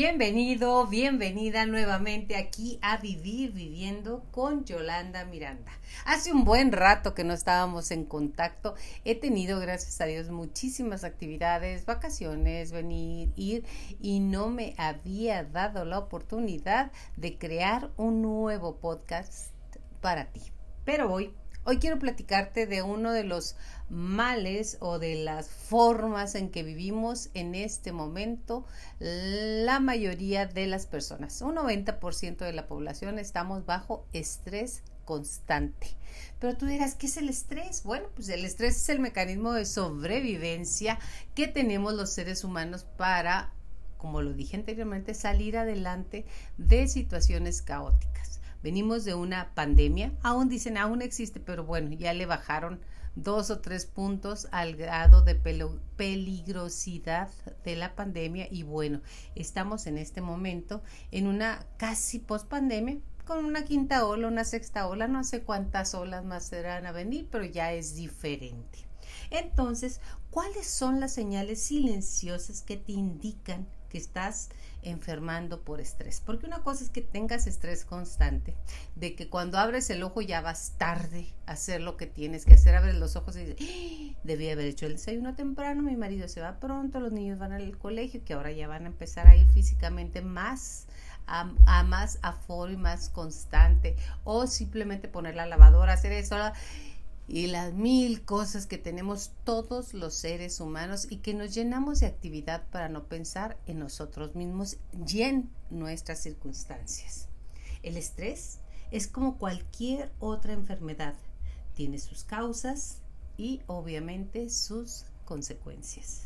Bienvenido, bienvenida nuevamente aquí a Vivir Viviendo con Yolanda Miranda. Hace un buen rato que no estábamos en contacto. He tenido, gracias a Dios, muchísimas actividades, vacaciones, venir, ir y no me había dado la oportunidad de crear un nuevo podcast para ti. Pero hoy Hoy quiero platicarte de uno de los males o de las formas en que vivimos en este momento la mayoría de las personas. Un 90% de la población estamos bajo estrés constante. Pero tú dirás, ¿qué es el estrés? Bueno, pues el estrés es el mecanismo de sobrevivencia que tenemos los seres humanos para, como lo dije anteriormente, salir adelante de situaciones caóticas. Venimos de una pandemia, aún dicen, aún existe, pero bueno, ya le bajaron dos o tres puntos al grado de peligrosidad de la pandemia y bueno, estamos en este momento en una casi post-pandemia con una quinta ola, una sexta ola, no sé cuántas olas más serán a venir, pero ya es diferente. Entonces, ¿cuáles son las señales silenciosas que te indican que estás enfermando por estrés. Porque una cosa es que tengas estrés constante, de que cuando abres el ojo ya vas tarde a hacer lo que tienes que hacer, abres los ojos y dices, ¡Ah! debí haber hecho el desayuno temprano, mi marido se va pronto, los niños van al colegio, que ahora ya van a empezar a ir físicamente más a, a, más aforo y más constante o simplemente poner la lavadora, hacer eso y las mil cosas que tenemos todos los seres humanos y que nos llenamos de actividad para no pensar en nosotros mismos y en nuestras circunstancias. El estrés es como cualquier otra enfermedad, tiene sus causas y obviamente sus consecuencias.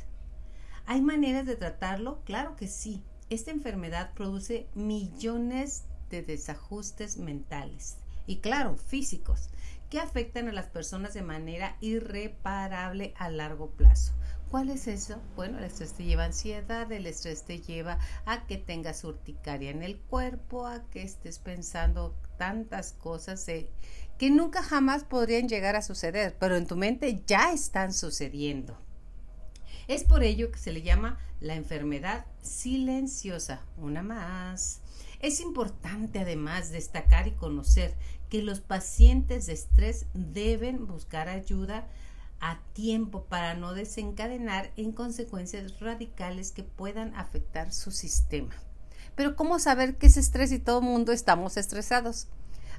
¿Hay maneras de tratarlo? Claro que sí. Esta enfermedad produce millones de desajustes mentales y claro, físicos que afectan a las personas de manera irreparable a largo plazo. ¿Cuál es eso? Bueno, el estrés te lleva a ansiedad, el estrés te lleva a que tengas urticaria en el cuerpo, a que estés pensando tantas cosas que nunca jamás podrían llegar a suceder, pero en tu mente ya están sucediendo. Es por ello que se le llama la enfermedad silenciosa. Una más. Es importante además destacar y conocer que los pacientes de estrés deben buscar ayuda a tiempo para no desencadenar en consecuencias radicales que puedan afectar su sistema. Pero ¿cómo saber qué es estrés si todo el mundo estamos estresados?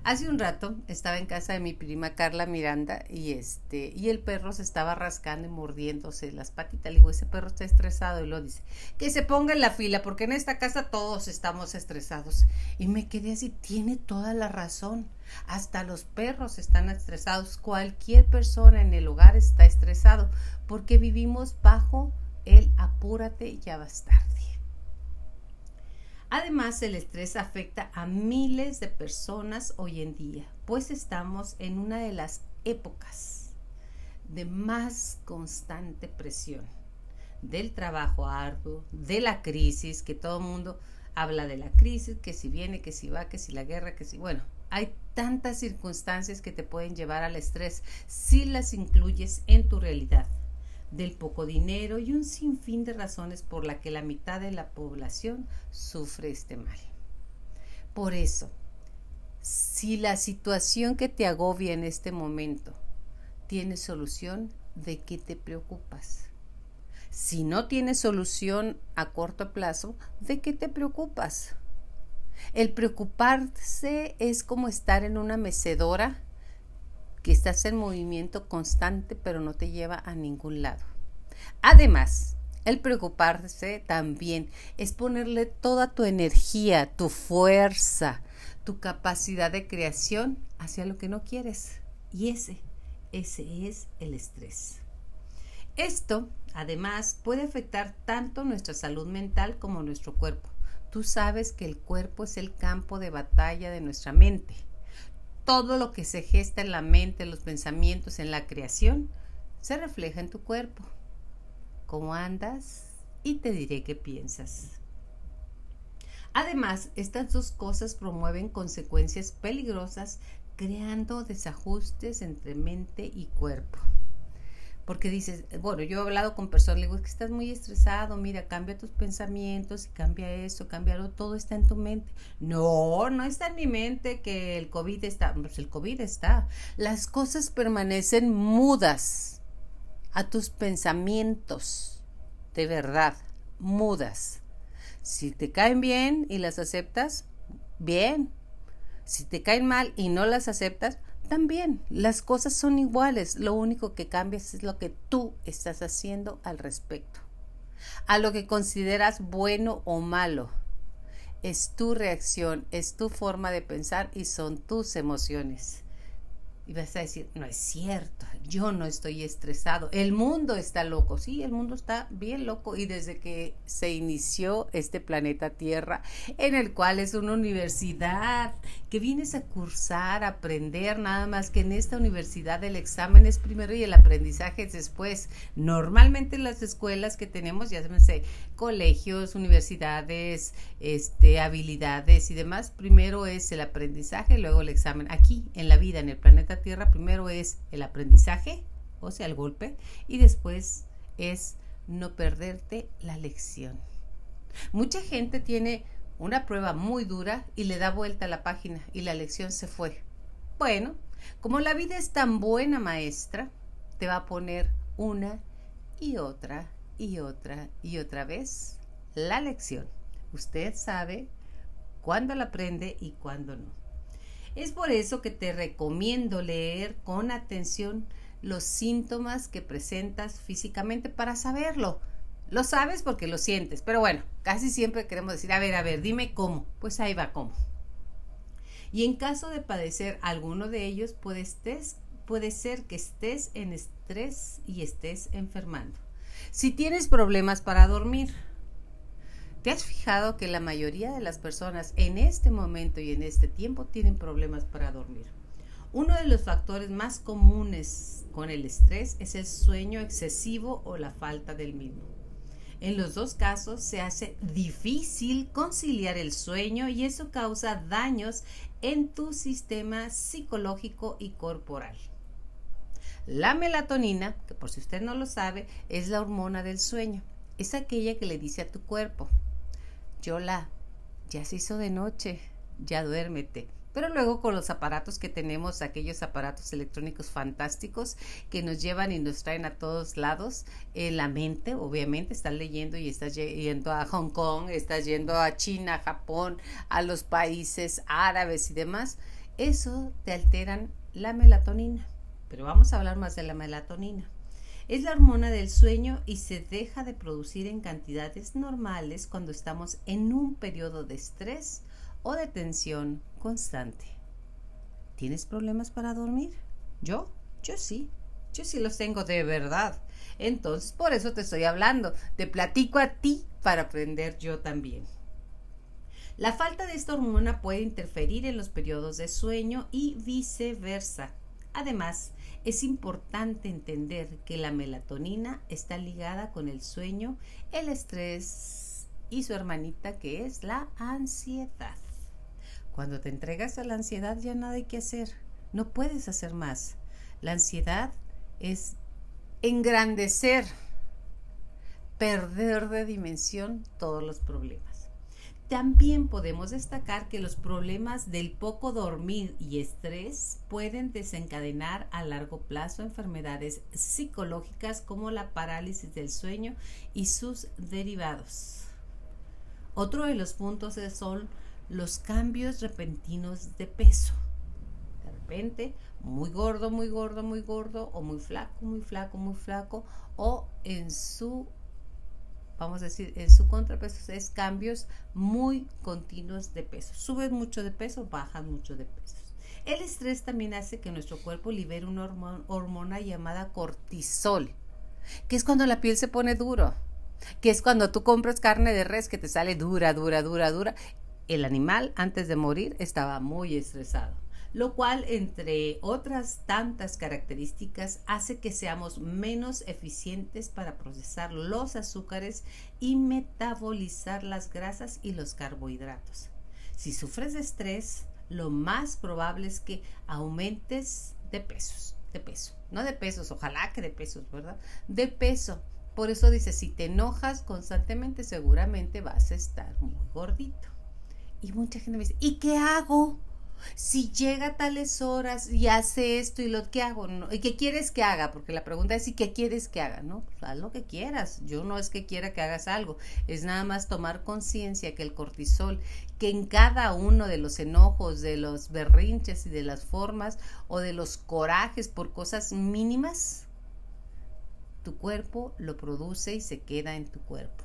Hace un rato estaba en casa de mi prima Carla Miranda y este y el perro se estaba rascando y mordiéndose las patitas. Le digo, ese perro está estresado y lo dice, que se ponga en la fila porque en esta casa todos estamos estresados. Y me quedé así, tiene toda la razón. Hasta los perros están estresados, cualquier persona en el hogar está estresado porque vivimos bajo el apúrate, ya va a tarde. Además, el estrés afecta a miles de personas hoy en día, pues estamos en una de las épocas de más constante presión, del trabajo arduo, de la crisis, que todo el mundo habla de la crisis, que si viene, que si va, que si la guerra, que si, bueno, hay tantas circunstancias que te pueden llevar al estrés si las incluyes en tu realidad del poco dinero y un sinfín de razones por la que la mitad de la población sufre este mal. Por eso, si la situación que te agobia en este momento tiene solución, ¿de qué te preocupas? Si no tiene solución a corto plazo, ¿de qué te preocupas? El preocuparse es como estar en una mecedora que estás en movimiento constante pero no te lleva a ningún lado. Además, el preocuparse también es ponerle toda tu energía, tu fuerza, tu capacidad de creación hacia lo que no quieres. Y ese, ese es el estrés. Esto, además, puede afectar tanto nuestra salud mental como nuestro cuerpo. Tú sabes que el cuerpo es el campo de batalla de nuestra mente todo lo que se gesta en la mente, los pensamientos, en la creación, se refleja en tu cuerpo. ¿Cómo andas? Y te diré qué piensas. Además, estas dos cosas promueven consecuencias peligrosas creando desajustes entre mente y cuerpo. Porque dices, bueno, yo he hablado con personas, le digo, es que estás muy estresado, mira, cambia tus pensamientos, cambia eso, cámbialo, todo está en tu mente. No, no está en mi mente que el COVID está, pues el COVID está. Las cosas permanecen mudas a tus pensamientos, de verdad, mudas. Si te caen bien y las aceptas, bien. Si te caen mal y no las aceptas, también las cosas son iguales, lo único que cambias es lo que tú estás haciendo al respecto. A lo que consideras bueno o malo. Es tu reacción, es tu forma de pensar y son tus emociones. Y vas a decir, no es cierto, yo no estoy estresado, el mundo está loco, sí, el mundo está bien loco y desde que se inició este planeta Tierra, en el cual es una universidad que vienes a cursar, a aprender, nada más que en esta universidad el examen es primero y el aprendizaje es después. Normalmente en las escuelas que tenemos, ya sé, colegios, universidades, este, habilidades y demás, primero es el aprendizaje, luego el examen. Aquí en la vida, en el planeta Tierra primero es el aprendizaje, o sea, el golpe, y después es no perderte la lección. Mucha gente tiene una prueba muy dura y le da vuelta a la página y la lección se fue. Bueno, como la vida es tan buena maestra, te va a poner una y otra y otra y otra vez la lección. Usted sabe cuándo la aprende y cuándo no. Es por eso que te recomiendo leer con atención los síntomas que presentas físicamente para saberlo. Lo sabes porque lo sientes, pero bueno, casi siempre queremos decir, a ver, a ver, dime cómo. Pues ahí va cómo. Y en caso de padecer alguno de ellos, puede, puede ser que estés en estrés y estés enfermando. Si tienes problemas para dormir, ¿Te has fijado que la mayoría de las personas en este momento y en este tiempo tienen problemas para dormir? Uno de los factores más comunes con el estrés es el sueño excesivo o la falta del mismo. En los dos casos se hace difícil conciliar el sueño y eso causa daños en tu sistema psicológico y corporal. La melatonina, que por si usted no lo sabe, es la hormona del sueño. Es aquella que le dice a tu cuerpo, Yola, ya se hizo de noche, ya duérmete. Pero luego con los aparatos que tenemos, aquellos aparatos electrónicos fantásticos que nos llevan y nos traen a todos lados, en la mente, obviamente, estás leyendo y estás yendo a Hong Kong, estás yendo a China, Japón, a los países árabes y demás, eso te alteran la melatonina. Pero vamos a hablar más de la melatonina. Es la hormona del sueño y se deja de producir en cantidades normales cuando estamos en un periodo de estrés o de tensión constante. ¿Tienes problemas para dormir? ¿Yo? Yo sí. Yo sí los tengo de verdad. Entonces, por eso te estoy hablando. Te platico a ti para aprender yo también. La falta de esta hormona puede interferir en los periodos de sueño y viceversa. Además, es importante entender que la melatonina está ligada con el sueño, el estrés y su hermanita que es la ansiedad. Cuando te entregas a la ansiedad ya nada hay que hacer, no puedes hacer más. La ansiedad es engrandecer, perder de dimensión todos los problemas. También podemos destacar que los problemas del poco dormir y estrés pueden desencadenar a largo plazo enfermedades psicológicas como la parálisis del sueño y sus derivados. Otro de los puntos son los cambios repentinos de peso. De repente, muy gordo, muy gordo, muy gordo, o muy flaco, muy flaco, muy flaco, o en su vamos a decir, en su contrapeso es cambios muy continuos de peso. Suben mucho de peso, bajan mucho de peso. El estrés también hace que nuestro cuerpo libere una hormona, llamada cortisol, que es cuando la piel se pone duro, que es cuando tú compras carne de res que te sale dura, dura, dura, dura. El animal antes de morir estaba muy estresado lo cual, entre otras tantas características, hace que seamos menos eficientes para procesar los azúcares y metabolizar las grasas y los carbohidratos. Si sufres de estrés, lo más probable es que aumentes de pesos. de peso. No de pesos, ojalá que de pesos, ¿verdad? De peso. Por eso dice, si te enojas constantemente, seguramente vas a estar muy gordito. Y mucha gente me dice, ¿y qué hago? Si llega a tales horas y hace esto y lo que hago, ¿Y qué quieres que haga? Porque la pregunta es, ¿y qué quieres que haga? No, pues haz lo que quieras. Yo no es que quiera que hagas algo, es nada más tomar conciencia que el cortisol, que en cada uno de los enojos, de los berrinches y de las formas o de los corajes por cosas mínimas, tu cuerpo lo produce y se queda en tu cuerpo.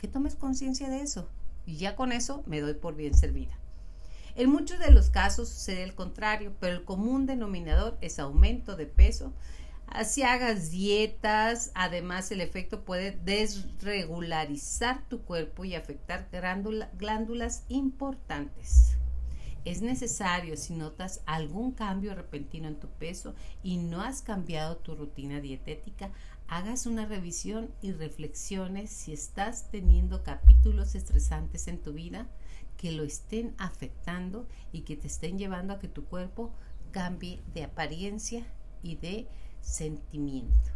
Que tomes conciencia de eso. Y ya con eso me doy por bien servida. En muchos de los casos sucede el contrario, pero el común denominador es aumento de peso. Si hagas dietas, además el efecto puede desregularizar tu cuerpo y afectar glándulas importantes. Es necesario si notas algún cambio repentino en tu peso y no has cambiado tu rutina dietética, hagas una revisión y reflexiones si estás teniendo capítulos estresantes en tu vida que lo estén afectando y que te estén llevando a que tu cuerpo cambie de apariencia y de sentimiento.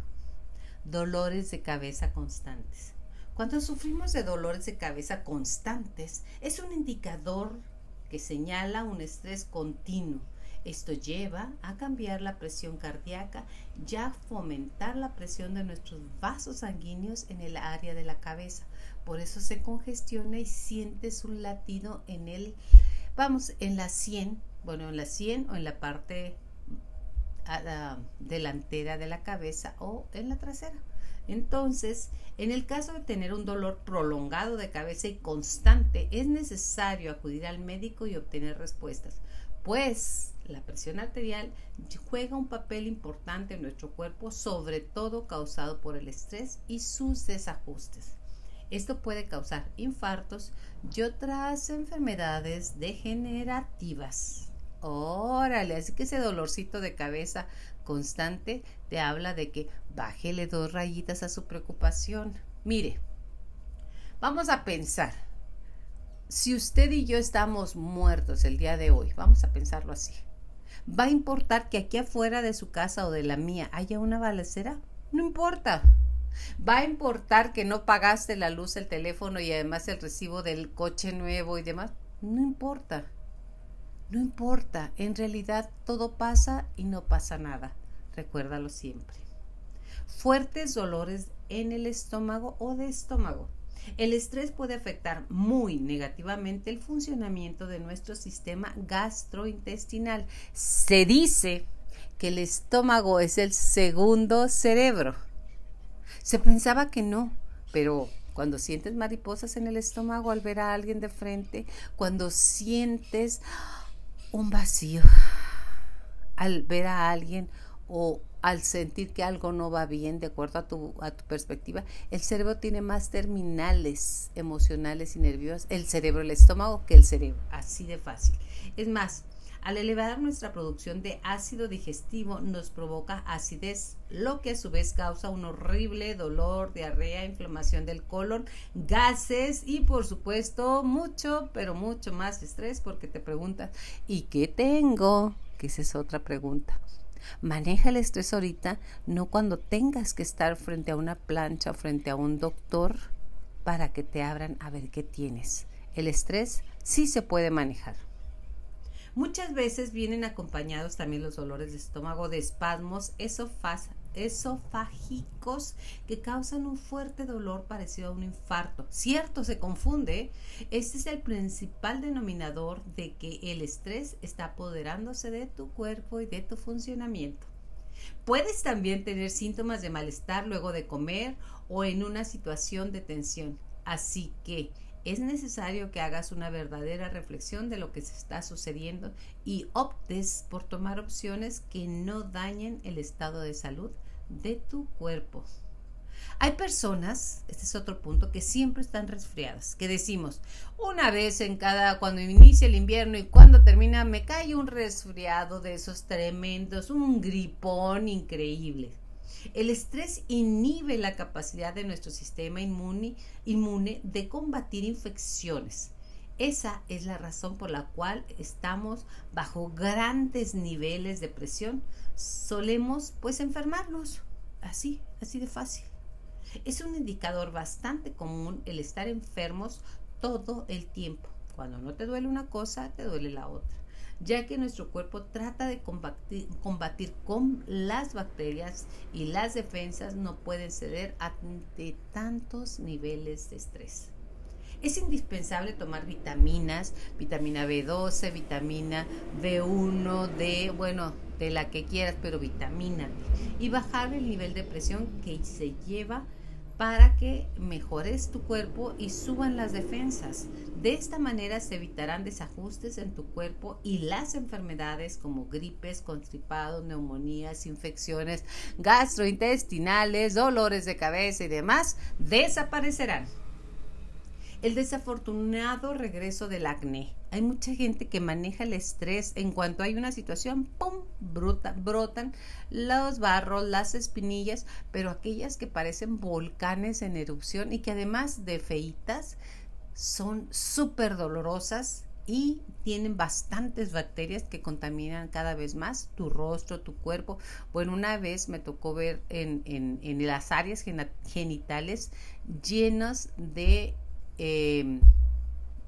Dolores de cabeza constantes. Cuando sufrimos de dolores de cabeza constantes, es un indicador que señala un estrés continuo. Esto lleva a cambiar la presión cardíaca y a fomentar la presión de nuestros vasos sanguíneos en el área de la cabeza, por eso se congestiona y sientes un latido en el, vamos, en la 100, bueno, en la 100 o en la parte delantera de la cabeza o en la trasera. Entonces, en el caso de tener un dolor prolongado de cabeza y constante, es necesario acudir al médico y obtener respuestas, pues la presión arterial juega un papel importante en nuestro cuerpo, sobre todo causado por el estrés y sus desajustes. Esto puede causar infartos y otras enfermedades degenerativas. Órale, así que ese dolorcito de cabeza constante te habla de que bájele dos rayitas a su preocupación. Mire, vamos a pensar. Si usted y yo estamos muertos el día de hoy, vamos a pensarlo así. ¿Va a importar que aquí afuera de su casa o de la mía haya una balacera? No importa. ¿Va a importar que no pagaste la luz, el teléfono y además el recibo del coche nuevo y demás? No importa. No importa. En realidad todo pasa y no pasa nada. Recuérdalo siempre. Fuertes dolores en el estómago o de estómago. El estrés puede afectar muy negativamente el funcionamiento de nuestro sistema gastrointestinal. Se dice que el estómago es el segundo cerebro. Se pensaba que no, pero cuando sientes mariposas en el estómago al ver a alguien de frente, cuando sientes un vacío al ver a alguien o al sentir que algo no va bien de acuerdo a tu, a tu perspectiva, el cerebro tiene más terminales emocionales y nerviosas, el cerebro, el estómago, que el cerebro, así de fácil. Es más, al elevar nuestra producción de ácido digestivo nos provoca acidez, lo que a su vez causa un horrible dolor, diarrea, inflamación del colon, gases y por supuesto mucho, pero mucho más estrés porque te preguntas, ¿y qué tengo? Que esa es otra pregunta. Maneja el estrés ahorita, no cuando tengas que estar frente a una plancha o frente a un doctor para que te abran a ver qué tienes. El estrés sí se puede manejar. Muchas veces vienen acompañados también los dolores de estómago de espasmos esofágicos que causan un fuerte dolor parecido a un infarto. Cierto, se confunde. Este es el principal denominador de que el estrés está apoderándose de tu cuerpo y de tu funcionamiento. Puedes también tener síntomas de malestar luego de comer o en una situación de tensión. Así que es necesario que hagas una verdadera reflexión de lo que se está sucediendo y optes por tomar opciones que no dañen el estado de salud de tu cuerpo. Hay personas, este es otro punto, que siempre están resfriadas, que decimos, una vez en cada, cuando inicia el invierno y cuando termina, me cae un resfriado de esos tremendos, un gripón increíble. El estrés inhibe la capacidad de nuestro sistema inmune, inmune de combatir infecciones. Esa es la razón por la cual estamos bajo grandes niveles de presión. Solemos pues enfermarnos. Así, así de fácil. Es un indicador bastante común el estar enfermos todo el tiempo. Cuando no te duele una cosa, te duele la otra, ya que nuestro cuerpo trata de combatir, combatir con las bacterias y las defensas no pueden ceder ante tantos niveles de estrés. Es indispensable tomar vitaminas, vitamina B12, vitamina B1, D, bueno, de la que quieras, pero vitamina. Y bajar el nivel de presión que se lleva para que mejores tu cuerpo y suban las defensas. De esta manera se evitarán desajustes en tu cuerpo y las enfermedades como gripes, constipados, neumonías, infecciones gastrointestinales, dolores de cabeza y demás desaparecerán. El desafortunado regreso del acné. Hay mucha gente que maneja el estrés en cuanto hay una situación, ¡pum! brotan los barros, las espinillas, pero aquellas que parecen volcanes en erupción y que además de feitas son súper dolorosas y tienen bastantes bacterias que contaminan cada vez más tu rostro, tu cuerpo. Bueno, una vez me tocó ver en, en las áreas genitales llenas de Em,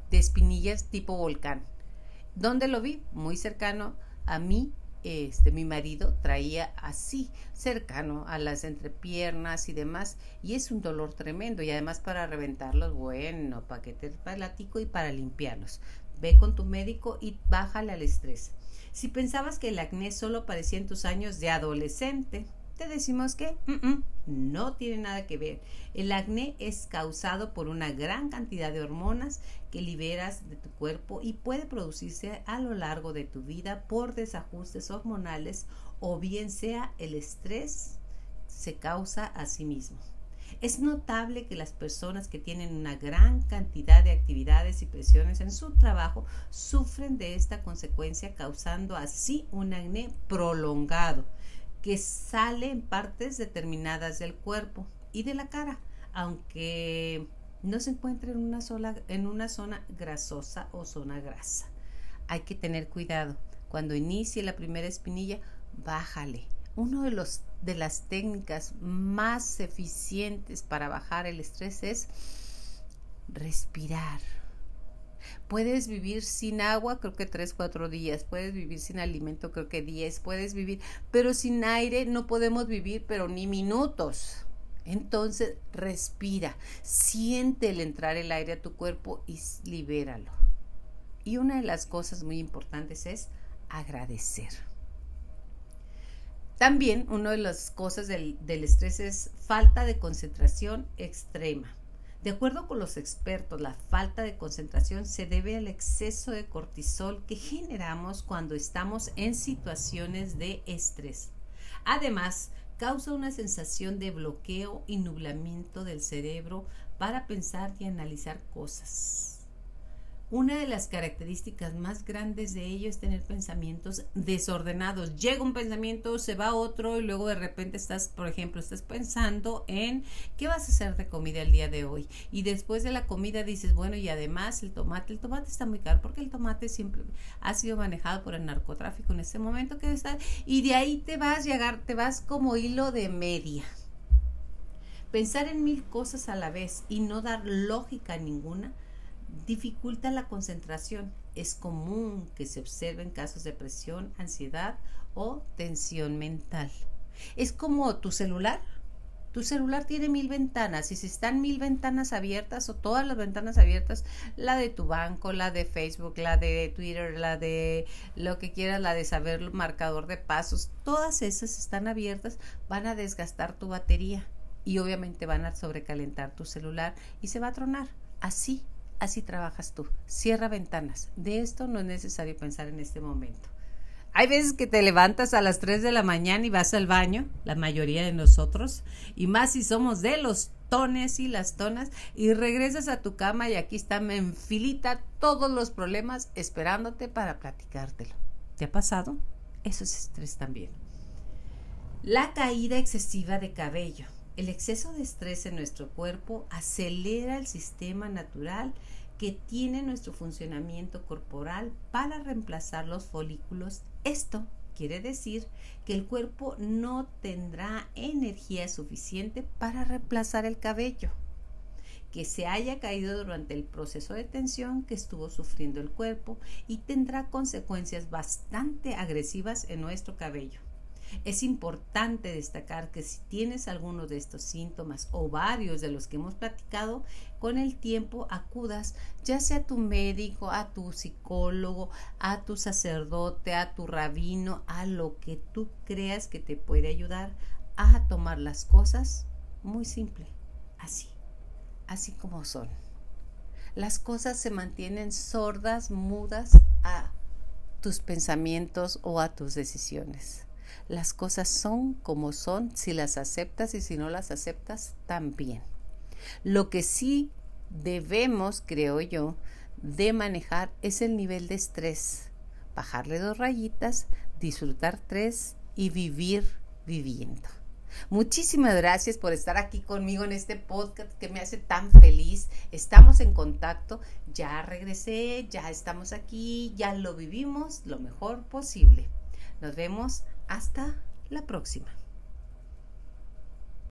de espinillas tipo volcán. ¿Dónde lo vi? Muy cercano a mí. Este, mi marido traía así, cercano a las entrepiernas y demás, y es un dolor tremendo. Y además para reventarlos, bueno, paquete palático y para limpiarlos. Ve con tu médico y bájale al estrés. Si pensabas que el acné solo aparecía en tus años de adolescente, te decimos que no tiene nada que ver. El acné es causado por una gran cantidad de hormonas que liberas de tu cuerpo y puede producirse a lo largo de tu vida por desajustes hormonales o bien sea el estrés se causa a sí mismo. Es notable que las personas que tienen una gran cantidad de actividades y presiones en su trabajo sufren de esta consecuencia causando así un acné prolongado que sale en partes determinadas del cuerpo y de la cara, aunque no se encuentre en una, sola, en una zona grasosa o zona grasa. Hay que tener cuidado. Cuando inicie la primera espinilla, bájale. Uno de los de las técnicas más eficientes para bajar el estrés es respirar. Puedes vivir sin agua, creo que tres, cuatro días. Puedes vivir sin alimento, creo que diez. Puedes vivir, pero sin aire no podemos vivir, pero ni minutos. Entonces, respira, siente el entrar el aire a tu cuerpo y libéralo. Y una de las cosas muy importantes es agradecer. También una de las cosas del, del estrés es falta de concentración extrema. De acuerdo con los expertos, la falta de concentración se debe al exceso de cortisol que generamos cuando estamos en situaciones de estrés. Además, causa una sensación de bloqueo y nublamiento del cerebro para pensar y analizar cosas. Una de las características más grandes de ello es tener pensamientos desordenados. Llega un pensamiento, se va otro y luego de repente estás, por ejemplo, estás pensando en qué vas a hacer de comida el día de hoy. Y después de la comida dices, bueno, y además el tomate, el tomate está muy caro porque el tomate siempre ha sido manejado por el narcotráfico en este momento que está. Y de ahí te vas, llegar, te vas como hilo de media. Pensar en mil cosas a la vez y no dar lógica ninguna dificulta la concentración. Es común que se observen casos de presión, ansiedad o tensión mental. Es como tu celular. Tu celular tiene mil ventanas y si están mil ventanas abiertas o todas las ventanas abiertas, la de tu banco, la de Facebook, la de Twitter, la de lo que quieras, la de saber marcador de pasos, todas esas están abiertas, van a desgastar tu batería y obviamente van a sobrecalentar tu celular y se va a tronar. Así así trabajas tú. Cierra ventanas. De esto no es necesario pensar en este momento. Hay veces que te levantas a las 3 de la mañana y vas al baño, la mayoría de nosotros, y más si somos de los tones y las tonas, y regresas a tu cama y aquí están en filita todos los problemas esperándote para platicártelo. ¿Te ha pasado? Eso es estrés también. La caída excesiva de cabello. El exceso de estrés en nuestro cuerpo acelera el sistema natural que tiene nuestro funcionamiento corporal para reemplazar los folículos. Esto quiere decir que el cuerpo no tendrá energía suficiente para reemplazar el cabello que se haya caído durante el proceso de tensión que estuvo sufriendo el cuerpo y tendrá consecuencias bastante agresivas en nuestro cabello. Es importante destacar que si tienes alguno de estos síntomas o varios de los que hemos platicado, con el tiempo acudas ya sea a tu médico, a tu psicólogo, a tu sacerdote, a tu rabino, a lo que tú creas que te puede ayudar a tomar las cosas muy simple, así, así como son. Las cosas se mantienen sordas, mudas a tus pensamientos o a tus decisiones. Las cosas son como son si las aceptas y si no las aceptas también. Lo que sí debemos, creo yo, de manejar es el nivel de estrés. Bajarle dos rayitas, disfrutar tres y vivir viviendo. Muchísimas gracias por estar aquí conmigo en este podcast que me hace tan feliz. Estamos en contacto, ya regresé, ya estamos aquí, ya lo vivimos lo mejor posible. Nos vemos hasta la próxima.